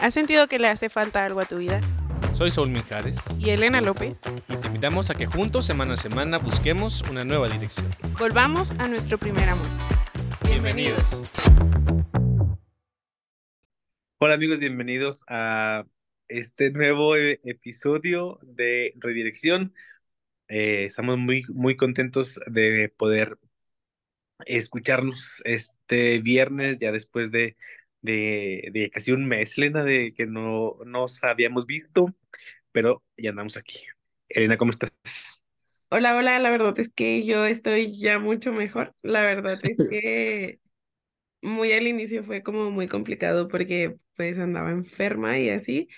¿Has sentido que le hace falta algo a tu vida? Soy Saúl Mijares Y Elena López. y te invitamos a que juntos semana a semana busquemos una nueva dirección. Volvamos a nuestro primer amor. Bienvenidos. Hola amigos, bienvenidos a este nuevo e- episodio de Redirección. Eh, estamos muy, muy contentos de poder escucharnos este viernes, ya después de, de, de casi un mes, Elena, de que no nos habíamos visto, pero ya andamos aquí. Elena, ¿cómo estás? Hola, hola, la verdad es que yo estoy ya mucho mejor. La verdad es que muy al inicio fue como muy complicado porque pues andaba enferma y así,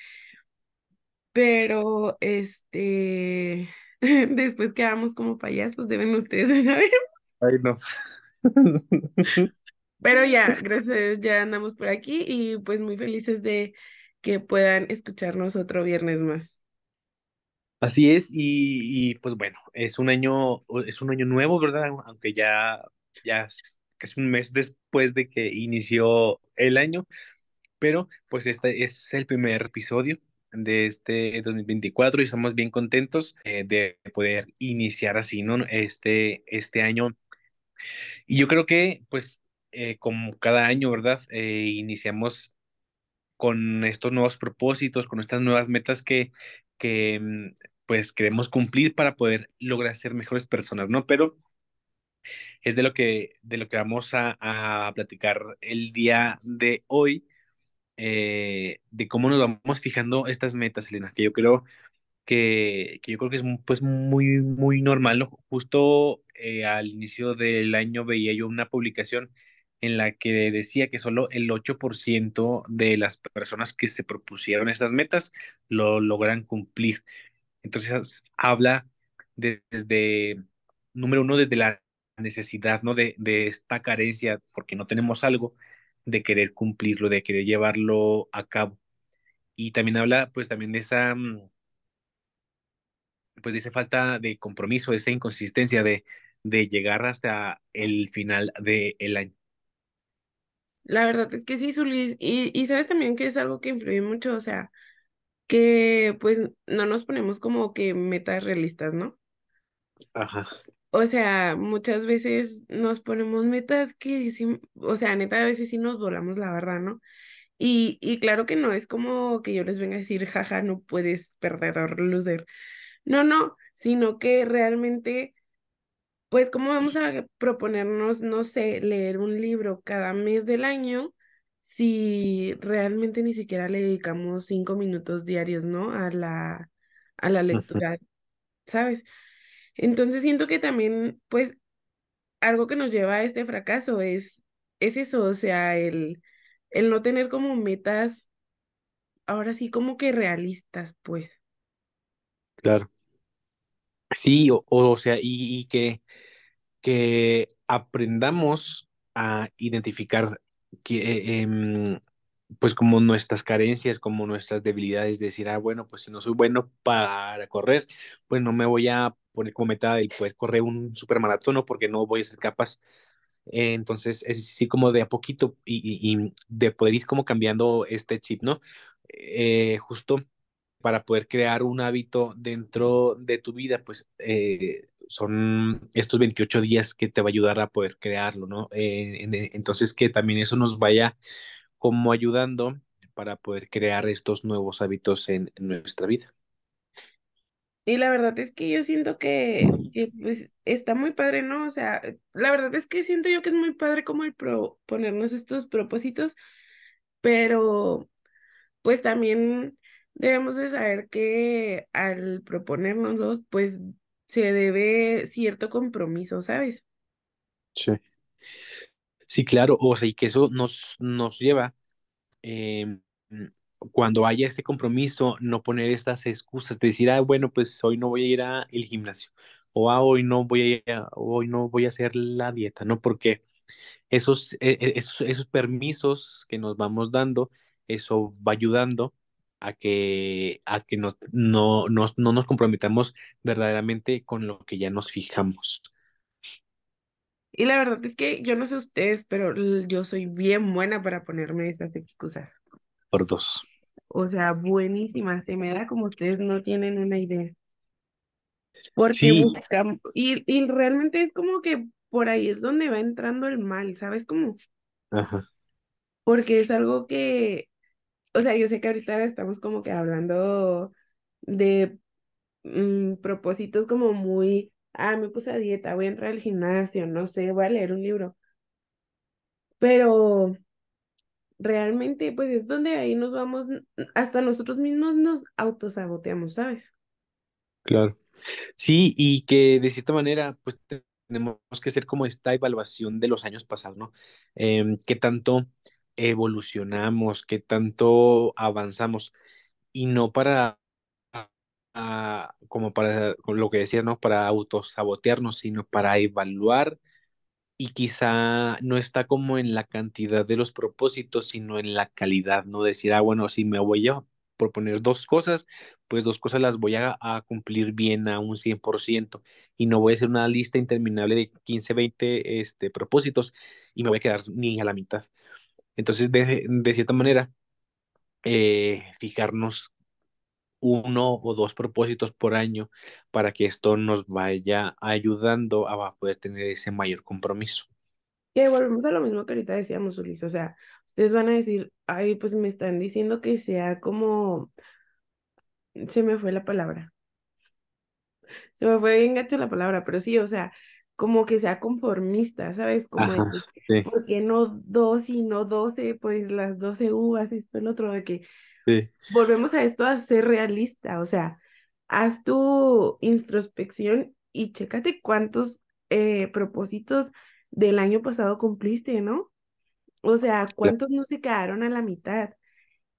pero este, después quedamos como payasos, deben ustedes saber. Ay, no. Pero ya, gracias ya andamos por aquí y pues muy felices de que puedan escucharnos otro viernes más. Así es, y, y, pues bueno, es un año, es un año nuevo, ¿verdad? Aunque ya, ya casi un mes después de que inició el año, pero pues este es el primer episodio de este 2024 y estamos bien contentos eh, de poder iniciar así, ¿no? Este, este año. Y yo creo que pues eh, como cada año, ¿verdad? Eh, iniciamos con estos nuevos propósitos, con estas nuevas metas que, que mm, pues queremos cumplir para poder lograr ser mejores personas, ¿no? Pero es de lo que, de lo que vamos a, a platicar el día de hoy, eh, de cómo nos vamos fijando estas metas, Elena, que yo creo que, que yo creo que es pues muy, muy normal, ¿no? Justo eh, al inicio del año veía yo una publicación en la que decía que solo el 8% de las personas que se propusieron estas metas lo logran cumplir. Entonces habla de- desde, número uno, desde la necesidad, ¿no? De, de esta carencia, porque no tenemos algo, de querer cumplirlo, de querer llevarlo a cabo. Y también habla, pues, también de esa, mm, pues, de esa falta de compromiso, de esa inconsistencia de, de llegar hasta el final del año. La verdad es que sí, Zulis, y, y sabes también que es algo que influye mucho, o sea, que pues no nos ponemos como que metas realistas, ¿no? Ajá, O sea, muchas veces nos ponemos metas que sí, o sea, neta, a veces sí nos volamos la verdad, ¿no? Y, y claro que no es como que yo les venga a decir, jaja, no puedes, perdedor, loser. No, no, sino que realmente, pues, ¿cómo vamos a proponernos, no sé, leer un libro cada mes del año si realmente ni siquiera le dedicamos cinco minutos diarios, ¿no? A la, a la lectura, ¿sabes? Entonces siento que también, pues, algo que nos lleva a este fracaso es, es eso, o sea, el, el no tener como metas, ahora sí, como que realistas, pues. claro. Sí, o, o sea, y, que que aprendamos a identificar que, eh, em, pues como nuestras carencias, como nuestras debilidades, decir, ah, bueno, pues si no soy bueno para correr, pues no me voy a poner como meta el poder correr un supermaratón, porque no voy a ser capaz. Eh, entonces, es sí como de a poquito y de poder ir como cambiando este chip, ¿no? Eh, justo para poder crear un hábito dentro de tu vida, pues eh, son estos 28 días que te va a ayudar a poder crearlo, ¿no? Eh, en- en- entonces que también eso nos vaya como ayudando para poder crear estos nuevos hábitos en, nuestra vida. Y la verdad es que yo siento que, pues está muy padre, ¿no? O sea, la verdad es que siento yo que es muy padre como el pro ponernos estos propósitos, pero pues también debemos de saber que al proponérnoslos, pues se debe cierto compromiso, ¿sabes? Sí. Sí, claro, o sea, y que eso nos, nos lleva eh, cuando haya este compromiso, no poner estas excusas de decir, ah, bueno, pues hoy no voy a ir al gimnasio, o ah, hoy no voy a, hoy no voy a hacer la dieta, ¿no? Porque esos, eh, eh, esos, esos permisos que nos vamos dando, eso va ayudando a que, a que no, no, nos- no nos comprometamos verdaderamente con lo que ya nos fijamos Y la verdad es que yo no sé ustedes, pero yo soy bien buena para ponerme estas excusas. por dos. O sea, buenísima. Se me da como ustedes no tienen una idea. Porque Sí, buscamos, y, y realmente es como que por ahí es donde va entrando el mal, ¿sabes cómo? ajá, Porque es algo que, o sea, yo sé que ahorita estamos como que hablando de mm, propósitos como muy, ah, me puse a dieta, voy a entrar al gimnasio, no sé, voy a leer un libro, pero realmente pues es donde ahí nos vamos, hasta nosotros mismos nos autosaboteamos, ¿sabes? claro. Sí, y que de cierta manera, pues te- tenemos que hacer como esta evaluación de los años pasados, ¿no? Em, qué tanto evolucionamos, qué tanto avanzamos, y no para, ah, como para lo que decía, ¿no? Para autosabotearnos, sino para evaluar y quizá no está como en la cantidad de los propósitos, sino en la calidad, ¿no? Decir, ah, bueno, si me voy a proponer dos cosas, pues dos cosas las voy a, a cumplir bien a un 100% y no voy a hacer una lista interminable de 15 20 este, propósitos y me voy a quedar ni a la mitad. Entonces, de, de cierta manera, eh, fijarnos uno o dos propósitos por año para que esto nos vaya ayudando a poder tener ese mayor compromiso. Que volvemos a lo mismo que ahorita decíamos, Ulis, o sea, ustedes van a decir, ay, pues me están diciendo que sea como, se me fue la palabra, se me fue bien gacho la palabra, pero sí, o sea, como que sea conformista, ¿sabes? Como Ajá, sí, ¿por qué no dos y no doce? Pues las doce uvas, esto, el otro, de que sí. volvemos a esto a ser realista, o sea, haz tu introspección y chécate cuántos eh, propósitos del año pasado cumpliste, ¿no? O sea, ¿cuántos no se quedaron a la mitad?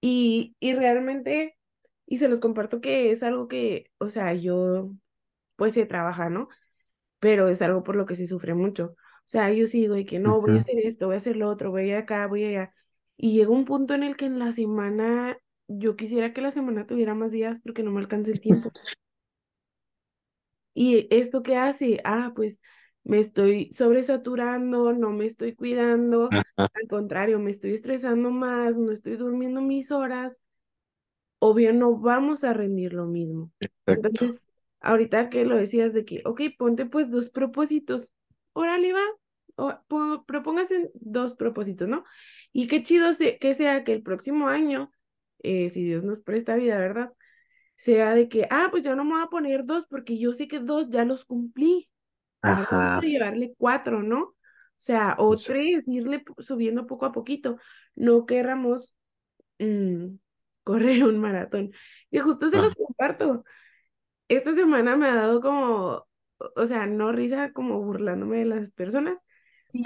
Y, y realmente, y se los comparto que es algo que, o sea, yo pues se trabaja, ¿no? Pero es algo por lo que se sufre mucho. O sea, yo sigo y que no, voy a hacer esto, voy a hacer lo otro, voy acá, voy allá. Y llega un punto en el que en la semana, yo quisiera que la semana tuviera más días porque no me alcanza el tiempo. ¿Y esto qué hace? Ah, pues me estoy sobresaturando, no me estoy cuidando, Ajá, al contrario, me estoy estresando más, no estoy durmiendo mis horas, obvio no vamos a rendir lo mismo. exacto. Entonces, ahorita que lo decías de que, ok, ponte pues dos propósitos, órale va, o, propóngase dos propósitos, ¿no? Y qué chido se- que sea que el próximo año, eh, si Dios nos presta vida, ¿verdad? sea de que, ah, pues yo no me voy a poner dos porque yo sé que dos ya los cumplí. A Ajá, llevarle cuatro, ¿no? O sea, o tres, irle subiendo poco a poquito. No querramos mm, correr un maratón. Que justo se Ah, los comparto. Esta semana me ha dado como, o sea, no risa, como burlándome de las personas.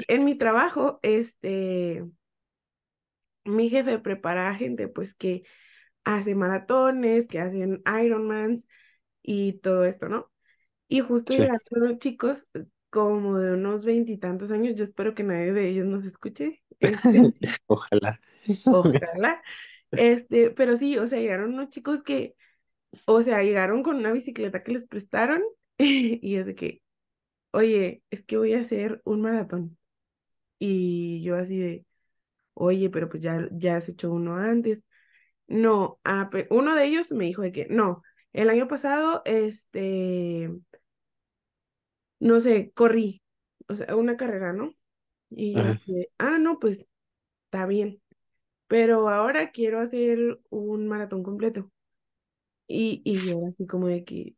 En mi trabajo, este, mi jefe prepara a gente, pues, que hace maratones, que hacen Ironmans y todo esto, ¿no? Y justo sí. llegaron unos chicos como de unos veintitantos años, yo espero que nadie de ellos nos escuche, este, Ojalá. ojalá, este, pero sí, o sea, llegaron unos chicos que, o sea, llegaron con una bicicleta que les prestaron y es de que, oye, es que voy a hacer un maratón. Y yo así de, oye, pero pues ya, ya has hecho uno antes. No, ah, pe- uno de ellos me dijo de que, no, el año pasado, este, no sé, corrí, o sea, una carrera, ¿no? Y yo así de, ah, no, pues está bien, pero ahora quiero hacer un maratón completo. Y, y yo así como de que,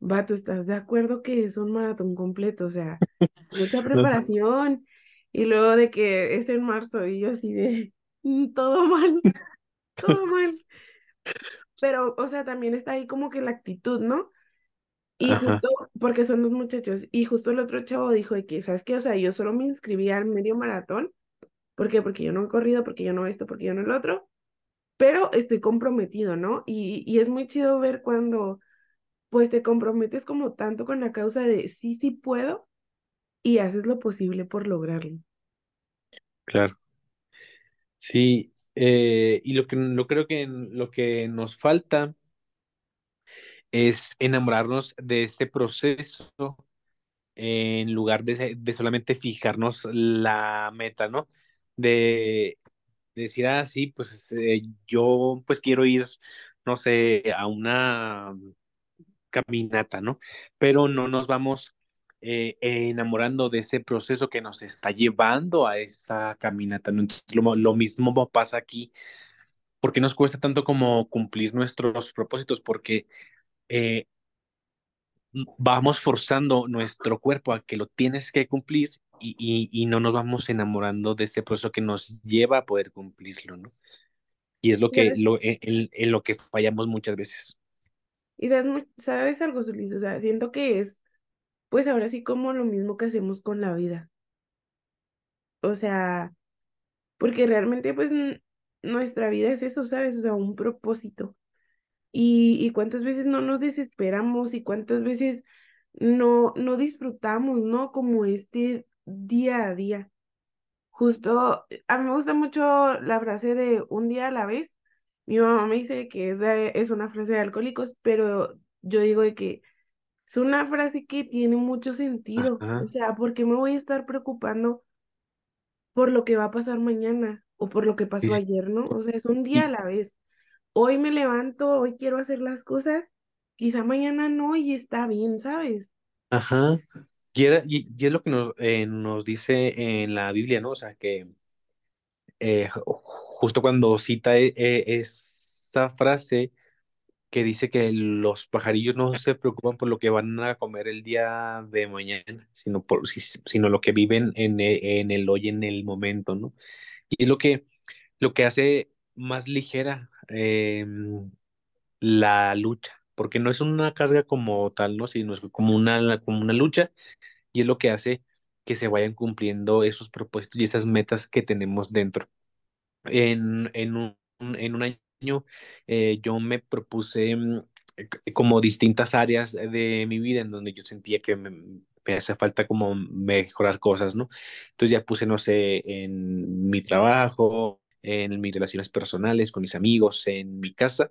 vato, ¿estás de acuerdo que es un maratón completo? O sea, mucha preparación. Y luego de que es en marzo y yo así de, "Mm, todo mal, todo mal. Pero, o sea, también está ahí como que la actitud, ¿no? Y ajá, justo, porque son dos muchachos, y justo el otro chavo dijo de que, ¿sabes qué? O sea, yo solo me inscribí al medio maratón. ¿Por qué? Porque yo no he corrido, porque yo no esto, porque yo no el otro, pero estoy comprometido, ¿no? Y, y es muy chido ver cuando, pues, te comprometes como tanto con la causa de sí, sí puedo, y haces lo posible por lograrlo. claro. Sí, eh, y lo que lo creo que lo que nos falta es enamorarnos de ese proceso en lugar de, de solamente fijarnos la meta, ¿no? De decir, ah, sí, pues eh, yo pues quiero ir, no sé, a una caminata, ¿no? Pero no nos vamos eh, enamorando de ese proceso que nos está llevando a esa caminata, ¿no? Entonces, lo, mismo pasa aquí. ¿Por qué nos cuesta tanto como cumplir nuestros propósitos? Porque eh, vamos forzando nuestro cuerpo a que lo tienes que cumplir y, y, y, no nos vamos enamorando de ese proceso que nos lleva a poder cumplirlo, ¿no? Y es lo que, lo, en, en lo que fallamos muchas veces. Y sabes, sabes algo, Sulis, o sea, siento que es, pues ahora sí como lo mismo que hacemos con la vida. O sea, porque realmente pues nuestra vida es eso, ¿sabes? O sea, un propósito. Y, y cuántas veces no nos desesperamos y cuántas veces no, no disfrutamos, ¿no? Como este día a día. Justo, a mí me gusta mucho la frase de un día a la vez. Mi mamá me dice que es, es una frase de alcohólicos, pero yo digo de que es una frase que tiene mucho sentido. Ajá. O sea, ¿por qué me voy a estar preocupando por lo que va a pasar mañana o por lo que pasó ayer, ¿no? O sea, es un día a la vez. Hoy me levanto, hoy quiero hacer las cosas, quizá mañana no y está bien, ¿sabes? Ajá. Y, es lo que nos, eh, nos dice en la Biblia, ¿no? O sea, que eh, ju- justo cuando cita e- e- esa frase que dice que los pajarillos no se preocupan por lo que van a comer el día de mañana, sino por si- sino lo que viven en e- en el hoy, en el momento, ¿no? Y es lo que, lo que hace más ligera eh, la lucha, porque no es una carga como tal, ¿no? Sino es como una, como una lucha y es lo que hace que se vayan cumpliendo esos propósitos y esas metas que tenemos dentro. En, en un, en un año eh, yo me propuse mm, como distintas áreas de mi vida en donde yo sentía que me, me hacía falta como mejorar cosas, ¿no? Entonces ya puse, no sé, en mi trabajo, en mis relaciones personales, con mis amigos, en mi casa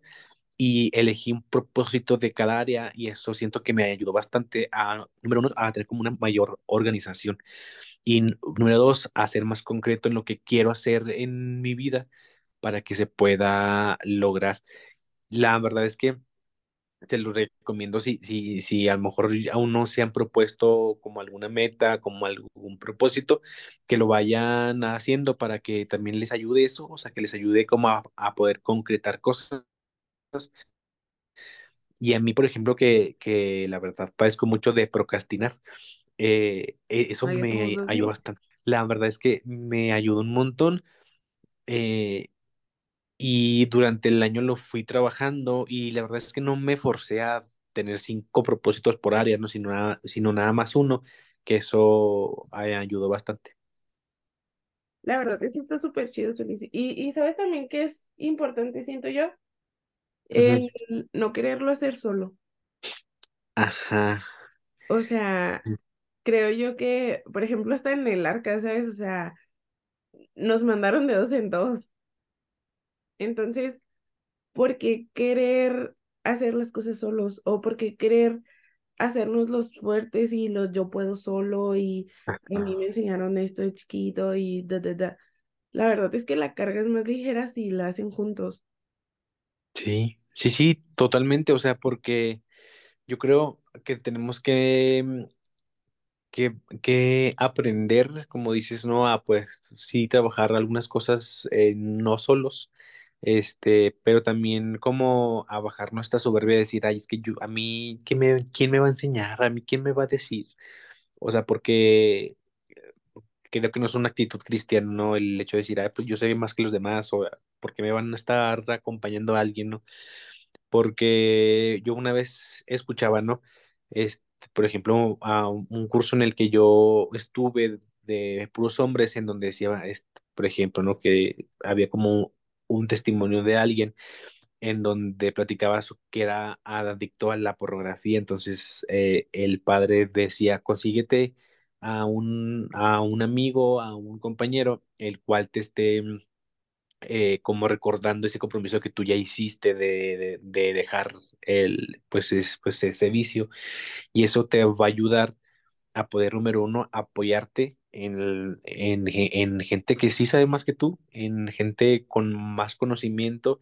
y elegí un propósito de cada área y eso siento que me ayudó bastante a, número uno, a tener como una mayor organización y número dos, a ser más concreto en lo que quiero hacer en mi vida para que se pueda lograr. La verdad es que te lo recomiendo si, si, si a lo mejor aún no se han propuesto como alguna meta, como algún propósito, que lo vayan haciendo para que también les ayude eso, o sea, que les ayude como a poder concretar cosas Y a mí, por ejemplo, que, que la verdad padezco mucho de procrastinar, eh, eh, eso Ay, me ayudó bastante. La verdad es que me ayudó un montón eh, y durante el año lo fui trabajando y la verdad es que no me forcé a tener cinco propósitos por área, ¿no? Sino, nada, sino nada más uno, que eso ayudó bastante. La verdad es que está súper chido, Solís. Y, y sabes también que es importante, siento yo, El no quererlo hacer solo. Ajá, O sea, creo yo que, por ejemplo, hasta en el arca, ¿sabes? O sea, nos mandaron de dos en dos. Entonces, ¿por qué querer hacer las cosas solos? ¿O por qué querer hacernos los fuertes y los yo puedo solo y a mí me enseñaron esto de chiquito y da, da, da? La verdad es que la carga es más ligera si la hacen juntos. Sí, sí, sí, totalmente. O sea, porque yo creo que tenemos que mm, que, que aprender, como dices, ¿no? A pues sí trabajar algunas cosas eh, no solos, este, pero también como a bajar nuestra soberbia y decir, ay, es que yo, a mí, ¿quién me, quién me va a enseñar? ¿A mí quién me va a decir? O sea, porque creo que no es una actitud cristiana, ¿no? El hecho de decir, ay, pues yo sé más que los demás, o porque me van a estar acompañando a alguien, ¿no? porque yo una vez escuchaba, ¿no? Este, por ejemplo, a un curso en el que yo estuve de puros hombres, en donde decía, este, por ejemplo, ¿no? Que había como un testimonio de alguien en donde platicaba que era adicto a la pornografía, entonces eh, el padre decía, consíguete a un, a un amigo, a un compañero, el cual te esté eh, como recordando ese compromiso que tú ya hiciste de, de- de dejar el, pues, es, pues ese vicio y eso te va a ayudar a poder, número uno, apoyarte en, en, en gente que sí sabe más que tú, en gente con más conocimiento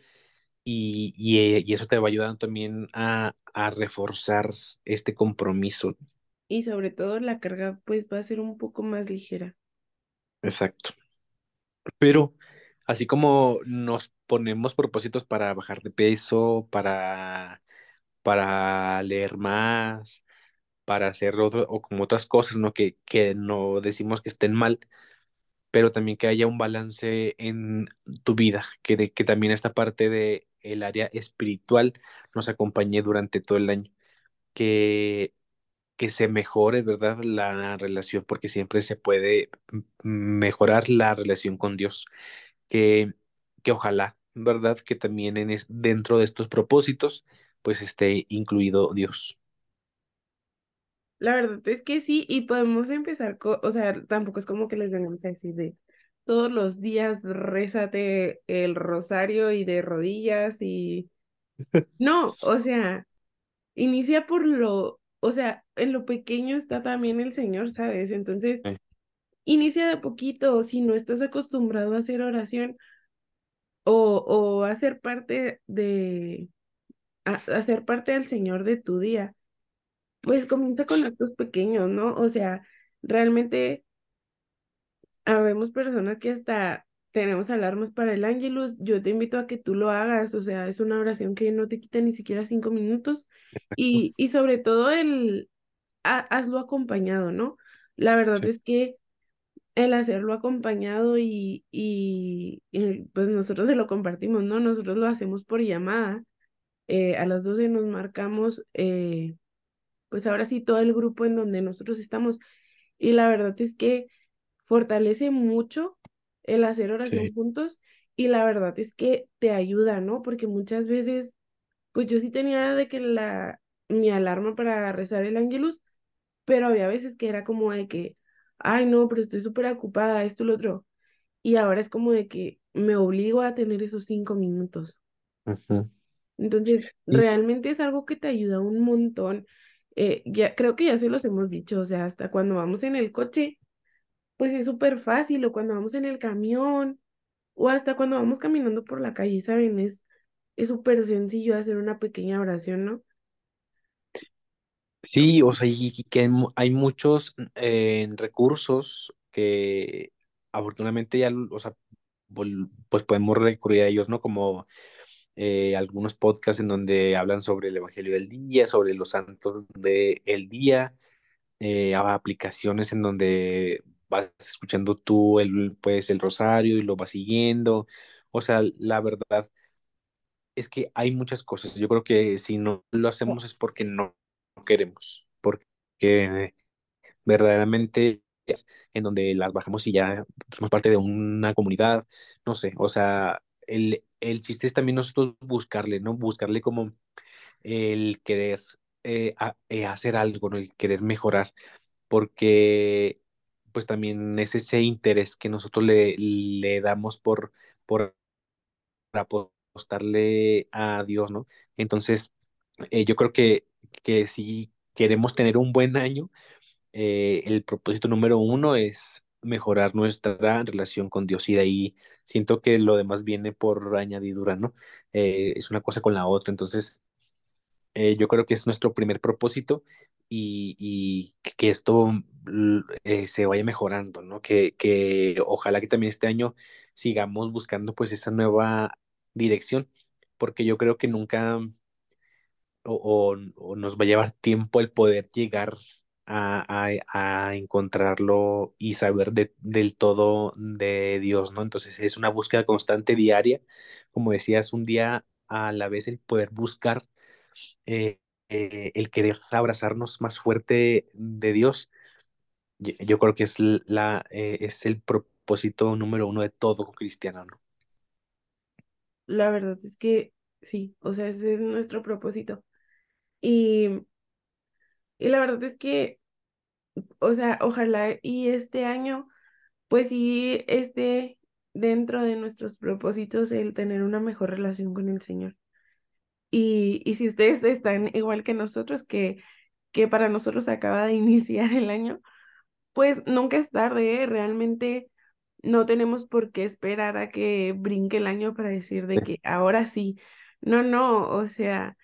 y, y, y eso te va ayudando también a, a reforzar este compromiso. Y sobre todo la carga pues va a ser un poco más ligera. Exacto. Pero así como nos ponemos propósitos para bajar de peso, para, para leer más, para hacer otro, o como otras cosas, ¿no? Que, que no decimos que estén mal, pero también que haya un balance en tu vida, que, de- que también esta parte de el área espiritual nos acompañe durante todo el año, que, que se mejore, ¿verdad? La relación, porque siempre se puede mejorar la relación con Dios, que, que ojalá, ¿verdad? Que también en es- dentro de estos propósitos, pues esté incluido Dios. La verdad es que sí, y podemos empezar, co- o sea, tampoco es como que les vengamos a decir de todos los días rézate el rosario y de rodillas y no, o sea, inicia por lo, o sea, en lo pequeño está también el Señor, ¿sabes? Entonces, Sí, inicia de poquito, si no estás acostumbrado a hacer oración o, o a ser parte de, a, a ser parte del Señor de tu día, pues comienza con actos pequeños, ¿no? O sea, realmente Habemos personas que hasta tenemos alarmas para el Ángelus. Yo te invito a que tú lo hagas. O sea, es una oración que no te quita ni siquiera cinco minutos. Y, y sobre todo el ha- hazlo acompañado, ¿no? La verdad sí, es que el hacerlo acompañado y, y, y, pues nosotros se lo compartimos, ¿no? Nosotros lo hacemos por llamada. Eh, a las 12 nos marcamos, eh, pues ahora sí, todo el grupo en donde nosotros estamos. Y la verdad es que fortalece mucho el hacer oración sí. juntos y la verdad es que te ayuda, ¿no? Porque muchas veces, pues yo sí tenía de que la, mi alarma para rezar el ángelus, pero había veces que era como de que, ay, no, pero estoy súper ocupada, esto y lo otro. Y ahora es como de que me obligo a tener esos cinco minutos. Entonces, realmente es algo que te ayuda un montón. Eh, ya, creo que ya se los hemos dicho, o sea, hasta cuando vamos en el coche pues es súper fácil, o cuando vamos en el camión, o hasta cuando vamos caminando por la calle, ¿saben? Es súper sencillo hacer una pequeña oración, ¿no? Sí, o sea, y que hay mu- hay muchos eh, recursos que afortunadamente ya, o sea, pues podemos recurrir a ellos, ¿no? Como eh, algunos podcasts en donde hablan sobre el Evangelio del día, sobre los santos del día, eh, aplicaciones en donde vas escuchando tú el, pues, el rosario y lo vas siguiendo. O sea, la verdad es que hay muchas cosas. Yo creo que si no lo hacemos es porque no queremos, porque verdaderamente en donde las bajamos y ya somos parte de una comunidad, no sé, o sea, el, el chiste es también nosotros buscarle, ¿no? Buscarle como el querer eh, a- eh, hacer algo, ¿no? El querer mejorar, porque pues también es ese interés que nosotros le, le damos por, por apostarle a Dios, ¿no? Entonces, eh, yo creo que, que si queremos tener un buen año, eh, el propósito número uno es mejorar nuestra relación con Dios y de ahí siento que lo demás viene por añadidura, ¿no? Eh, es una cosa con la otra, entonces eh, yo creo que es nuestro primer propósito y, y que esto eh, se vaya mejorando, ¿no? Que, que ojalá que también este año sigamos buscando pues esa nueva dirección, porque yo creo que nunca o, o- nos va a llevar tiempo el poder llegar a, a- a encontrarlo y saber de- del todo de Dios, ¿no? Entonces es una búsqueda constante diaria, como decías, un día a la vez el poder buscar, eh, eh, el querer abrazarnos más fuerte de Dios. Yo, yo creo que es la, eh, es el propósito número uno de todo cristiano, ¿no? La verdad es que sí, o sea, ese es nuestro propósito. Y, y la verdad es que, o sea, ojalá y este año, pues sí, esté dentro de nuestros propósitos el tener una mejor relación con el Señor. Y, y si ustedes están igual que nosotros, que, que para nosotros acaba de iniciar el año, pues nunca es tarde, ¿eh? realmente no tenemos por qué esperar a que brinque el año para decir de que ahora sí. No, no, o sea,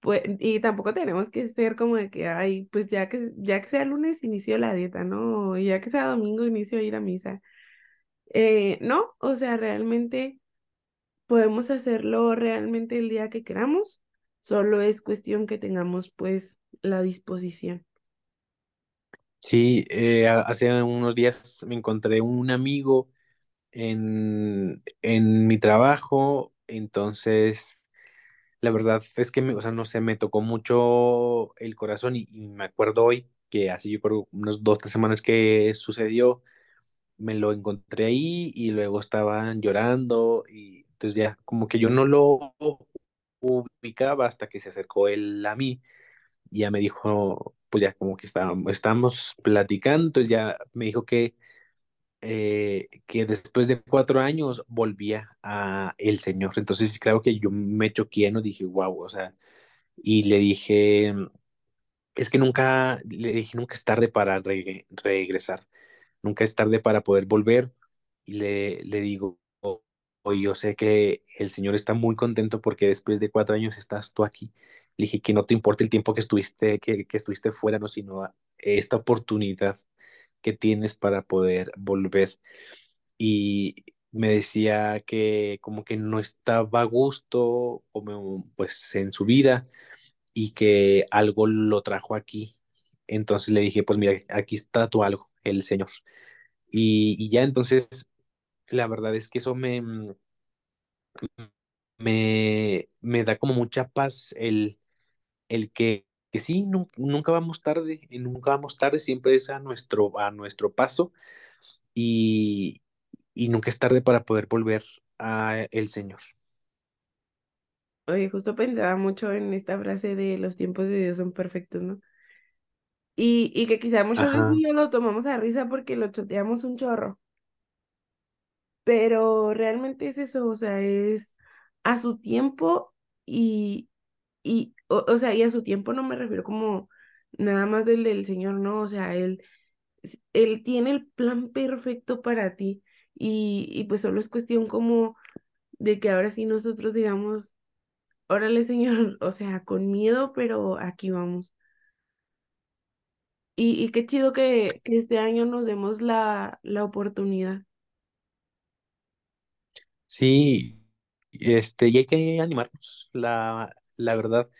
pues, y tampoco tenemos que ser como de que, ay, pues ya que, ya que sea lunes inicio la dieta, ¿no? Y ya que sea domingo inicio a ir a misa. Eh, no, o sea, realmente podemos hacerlo realmente el día que queramos, solo es cuestión que tengamos pues la disposición. Sí, eh, hace unos días me encontré un amigo en, en mi trabajo, entonces la verdad es que, me, o sea, no sé, me tocó mucho el corazón y, y me acuerdo hoy que hace yo creo unas dos, tres semanas que sucedió, me lo encontré ahí y luego estaban llorando y entonces ya como que yo no lo ubicaba hasta que se acercó él a mí y ya me dijo, pues ya como que estábamos, platicando, entonces ya me dijo que, eh, que después de cuatro años volvía a el Señor. Entonces, claro que yo me choqué, no dije, wow, o sea, y le dije, es que nunca, le dije, nunca es tarde para re- regresar, nunca es tarde para poder volver. Y le, le digo, hoy yo sé que el Señor está muy contento porque después de cuatro años estás tú aquí. Le dije que no te importa el tiempo que estuviste, que, que estuviste fuera, no, sino esta oportunidad que tienes para poder volver. Y me decía que como que no estaba a gusto, como pues en su vida y que algo lo trajo aquí. Entonces le dije, pues mira, aquí está tu algo, el Señor. Y, y ya entonces, la verdad es que eso me, me, me da como mucha paz el, el que, que sí, nu- nunca vamos tarde, y nunca vamos tarde, siempre es a nuestro, a nuestro paso y, y nunca es tarde para poder volver a el Señor. Oye, justo pensaba mucho en esta frase de los tiempos de Dios son perfectos, ¿no? Y, y que quizá muchas veces lo tomamos a risa porque lo choteamos un chorro, pero realmente es eso, o sea, es a su tiempo y, y o, o sea, y a su tiempo no me refiero como nada más del del Señor, ¿no? O sea, él, él tiene el plan perfecto para ti y, y pues solo es cuestión como de que ahora sí nosotros digamos, órale, Señor, o sea, con miedo, pero aquí vamos. Y, y qué chido que, que este año nos demos la, la oportunidad. Sí, este, y hay que animarnos, la, la verdad,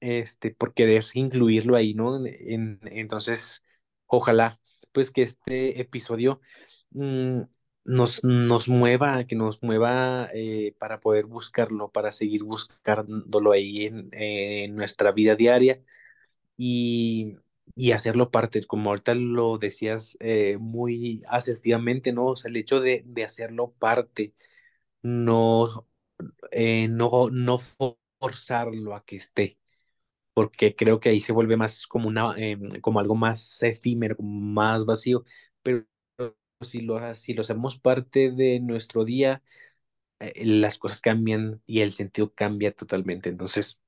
este, por querer incluirlo ahí, ¿no? En- entonces, ojalá, pues, que este episodio mm, nos, nos mueva, que nos mueva eh, para poder buscarlo, para seguir buscándolo ahí en, en nuestra vida diaria y, y hacerlo parte, como ahorita lo decías eh, muy asertivamente, ¿no? O sea, el hecho de, de hacerlo parte no, eh, no, no forzarlo a que esté, porque creo que ahí se vuelve más como una, em, como algo más efímero, más vacío, pero si lo, si lo hacemos parte de nuestro día, eh, las cosas cambian y el sentido cambia totalmente. Entonces,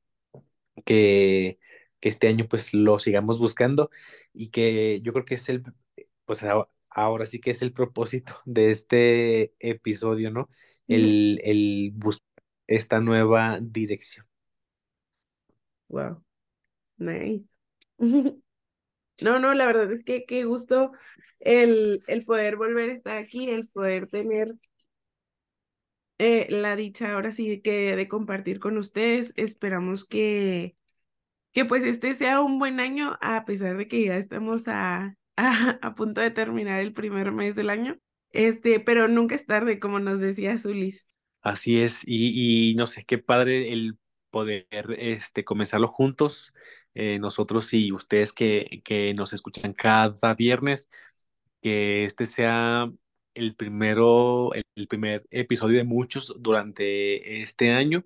que, que este año pues lo sigamos buscando y que yo creo que es el, pues ahora sí que es el propósito de este episodio, ¿no? El, el buscar esta nueva dirección. Wow, nice. No, no, la verdad es que qué gusto el, el poder volver a estar aquí, el poder tener eh, la dicha ahora sí que de compartir con ustedes. Esperamos que, que pues este sea un buen año, a pesar de que ya estamos a, a, punto de terminar el primer mes del año. Este, pero nunca es tarde, como nos decía Zulis. Así es, y, y no sé, qué padre el poder este, comenzarlo juntos, eh, nosotros y ustedes que, que nos escuchan cada viernes, que este sea el primero, el, el primer episodio de muchos durante este año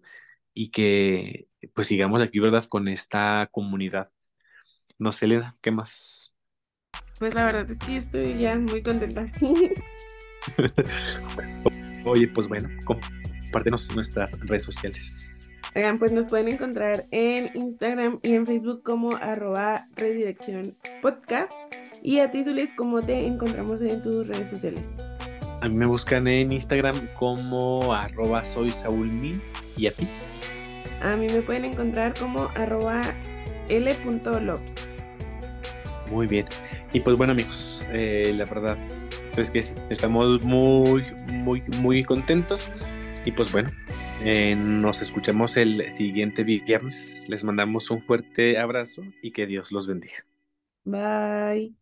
y que pues sigamos aquí, ¿verdad? Con esta comunidad. No sé, Elena, ¿qué más? Pues la verdad es que yo estoy ya muy contenta. Oye, pues bueno, compártenos nuestras redes sociales. Oigan, pues nos pueden encontrar en Instagram y en Facebook como arroba redirección podcast. Y a ti, Zulis, ¿cómo te encontramos en tus redes sociales? A mí me buscan en Instagram como arroba soy Saúl y a ti. A mí me pueden encontrar como arroba l.lobs. Muy bien. Y pues bueno amigos, eh, la verdad es que sí, estamos muy, muy, muy contentos. Y pues bueno, eh, nos escuchamos el siguiente viernes. Les mandamos un fuerte abrazo y que Dios los bendiga. Bye.